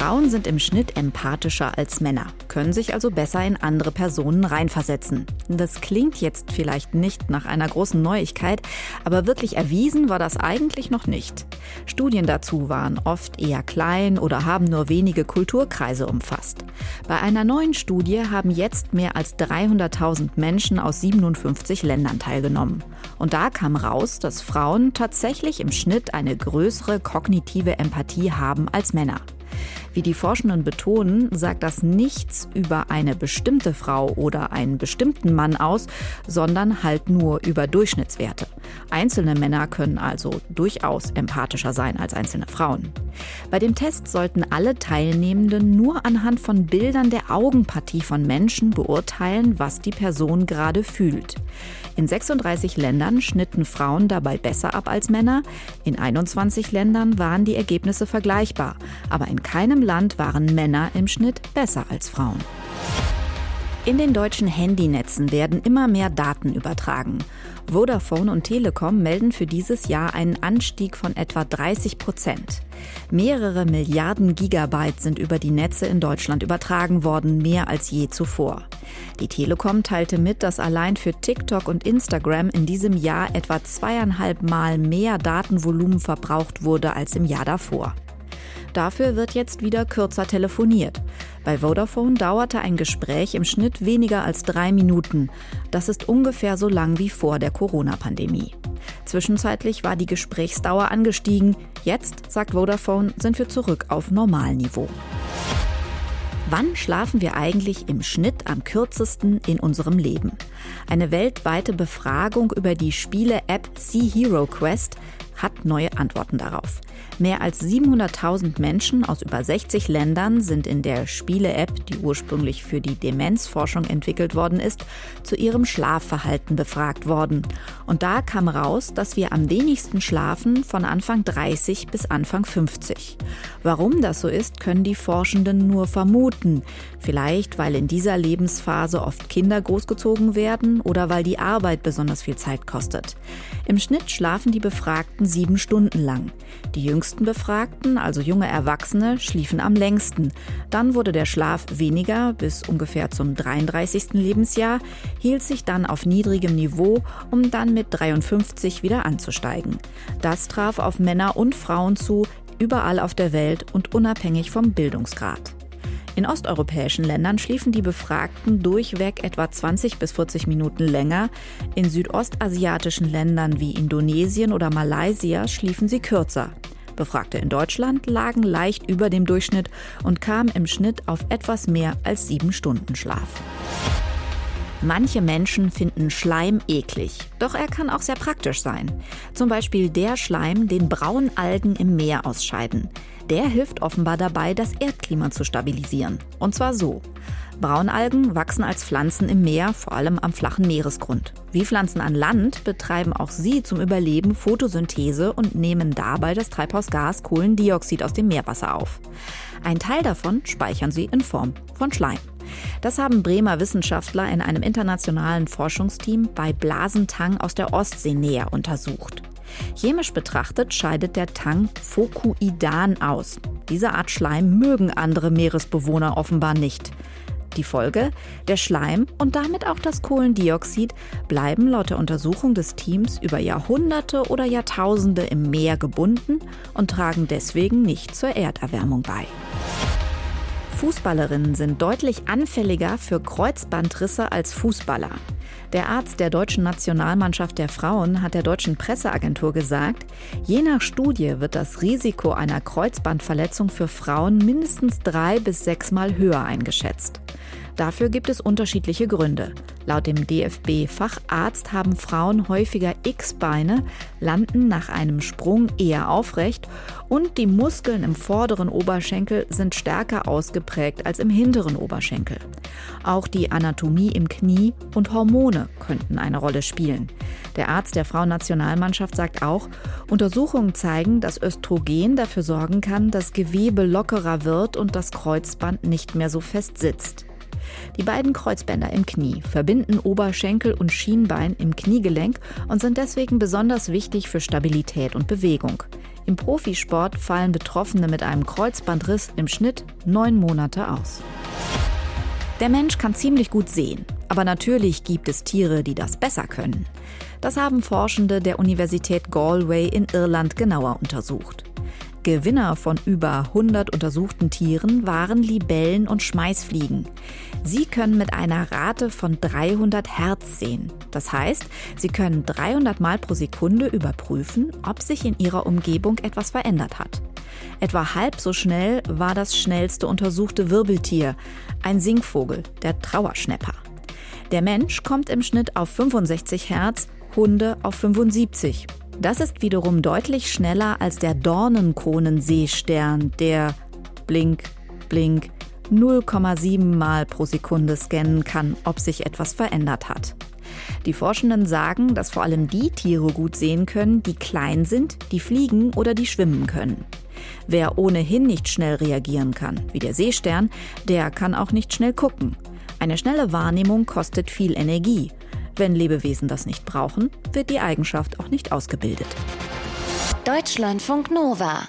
Frauen sind im Schnitt empathischer als Männer, können sich also besser in andere Personen reinversetzen. Das klingt jetzt vielleicht nicht nach einer großen Neuigkeit, aber wirklich erwiesen war das eigentlich noch nicht. Studien dazu waren oft eher klein oder haben nur wenige Kulturkreise umfasst. Bei einer neuen Studie haben jetzt mehr als 300.000 Menschen aus 57 Ländern teilgenommen. Und da kam raus, dass Frauen tatsächlich im Schnitt eine größere kognitive Empathie haben als Männer. Wie die Forschenden betonen, sagt das nichts über eine bestimmte Frau oder einen bestimmten Mann aus, sondern halt nur über Durchschnittswerte. Einzelne Männer können also durchaus empathischer sein als einzelne Frauen. Bei dem Test sollten alle Teilnehmenden nur anhand von Bildern der Augenpartie von Menschen beurteilen, was die Person gerade fühlt. In 36 Ländern schnitten Frauen dabei besser ab als Männer. In 21 Ländern waren die Ergebnisse vergleichbar. Aber in keinem Land waren Männer im Schnitt besser als Frauen. In den deutschen Handynetzen werden immer mehr Daten übertragen. Vodafone und Telekom melden für dieses Jahr einen Anstieg von etwa 30 Prozent. Mehrere Milliarden Gigabyte sind über die Netze in Deutschland übertragen worden, mehr als je zuvor. Die Telekom teilte mit, dass allein für TikTok und Instagram in diesem Jahr etwa zweieinhalb Mal mehr Datenvolumen verbraucht wurde als im Jahr davor. Dafür wird jetzt wieder kürzer telefoniert. Bei Vodafone dauerte ein Gespräch im Schnitt weniger als drei Minuten. Das ist ungefähr so lang wie vor der Corona-Pandemie. Zwischenzeitlich war die Gesprächsdauer angestiegen. Jetzt, sagt Vodafone, sind wir zurück auf Normalniveau. Wann schlafen wir eigentlich im Schnitt am kürzesten in unserem Leben? Eine weltweite Befragung über die Spiele-App Sea Hero Quest hat neue Antworten darauf. Mehr als 700.000 Menschen aus über 60 Ländern sind in der Spiele-App, die ursprünglich für die Demenzforschung entwickelt worden ist, zu ihrem Schlafverhalten befragt worden. Und da kam raus, dass wir am wenigsten schlafen von Anfang 30 bis Anfang 50. Warum das so ist, können die Forschenden nur vermuten. Vielleicht, weil in dieser Lebensphase oft Kinder großgezogen werden oder weil die Arbeit besonders viel Zeit kostet. Im Schnitt schlafen die Befragten sieben Stunden lang. Die jüngsten Befragten, also junge Erwachsene, schliefen am längsten. Dann wurde der Schlaf weniger bis ungefähr zum 33. Lebensjahr, hielt sich dann auf niedrigem Niveau, um dann mit 53 wieder anzusteigen. Das traf auf Männer und Frauen zu, überall auf der Welt und unabhängig vom Bildungsgrad. In osteuropäischen Ländern schliefen die Befragten durchweg etwa 20 bis 40 Minuten länger. In südostasiatischen Ländern wie Indonesien oder Malaysia schliefen sie kürzer. Befragte in Deutschland lagen leicht über dem Durchschnitt und kamen im Schnitt auf etwas mehr als sieben Stunden Schlaf. Manche Menschen finden Schleim eklig, doch er kann auch sehr praktisch sein. Zum Beispiel der Schleim, den Braunalgen im Meer ausscheiden. Der hilft offenbar dabei, das Erdklima zu stabilisieren. Und zwar so. Braunalgen wachsen als Pflanzen im Meer, vor allem am flachen Meeresgrund. Wie Pflanzen an Land betreiben auch sie zum Überleben Photosynthese und nehmen dabei das Treibhausgas Kohlendioxid aus dem Meerwasser auf. Ein Teil davon speichern sie in Form von Schleim. Das haben Bremer Wissenschaftler in einem internationalen Forschungsteam bei Blasentang aus der Ostsee näher untersucht. Chemisch betrachtet scheidet der Tang Fokuidan aus. Diese Art Schleim mögen andere Meeresbewohner offenbar nicht. Die Folge? Der Schleim und damit auch das Kohlendioxid bleiben laut der Untersuchung des Teams über Jahrhunderte oder Jahrtausende im Meer gebunden und tragen deswegen nicht zur Erderwärmung bei. Fußballerinnen sind deutlich anfälliger für Kreuzbandrisse als Fußballer. Der Arzt der deutschen Nationalmannschaft der Frauen hat der deutschen Presseagentur gesagt, je nach Studie wird das Risiko einer Kreuzbandverletzung für Frauen mindestens drei bis sechsmal höher eingeschätzt. Dafür gibt es unterschiedliche Gründe. Laut dem DFB-Facharzt haben Frauen häufiger X-Beine, landen nach einem Sprung eher aufrecht und die Muskeln im vorderen Oberschenkel sind stärker ausgeprägt als im hinteren Oberschenkel. Auch die Anatomie im Knie und Hormone könnten eine Rolle spielen. Der Arzt der Frauennationalmannschaft sagt auch, Untersuchungen zeigen, dass Östrogen dafür sorgen kann, dass Gewebe lockerer wird und das Kreuzband nicht mehr so fest sitzt. Die beiden Kreuzbänder im Knie verbinden Oberschenkel und Schienbein im Kniegelenk und sind deswegen besonders wichtig für Stabilität und Bewegung. Im Profisport fallen Betroffene mit einem Kreuzbandriss im Schnitt neun Monate aus. Der Mensch kann ziemlich gut sehen, aber natürlich gibt es Tiere, die das besser können. Das haben Forschende der Universität Galway in Irland genauer untersucht. Gewinner von über 100 untersuchten Tieren waren Libellen und Schmeißfliegen. Sie können mit einer Rate von 300 Hertz sehen. Das heißt, sie können 300 Mal pro Sekunde überprüfen, ob sich in ihrer Umgebung etwas verändert hat. Etwa halb so schnell war das schnellste untersuchte Wirbeltier, ein Singvogel, der Trauerschnepper. Der Mensch kommt im Schnitt auf 65 Hertz, Hunde auf 75. Das ist wiederum deutlich schneller als der Dornenkronenseestern, der blink, blink 0,7 Mal pro Sekunde scannen kann, ob sich etwas verändert hat. Die Forschenden sagen, dass vor allem die Tiere gut sehen können, die klein sind, die fliegen oder die schwimmen können. Wer ohnehin nicht schnell reagieren kann, wie der Seestern, der kann auch nicht schnell gucken. Eine schnelle Wahrnehmung kostet viel Energie. Wenn Lebewesen das nicht brauchen, wird die Eigenschaft auch nicht ausgebildet. Deutschlandfunk Nova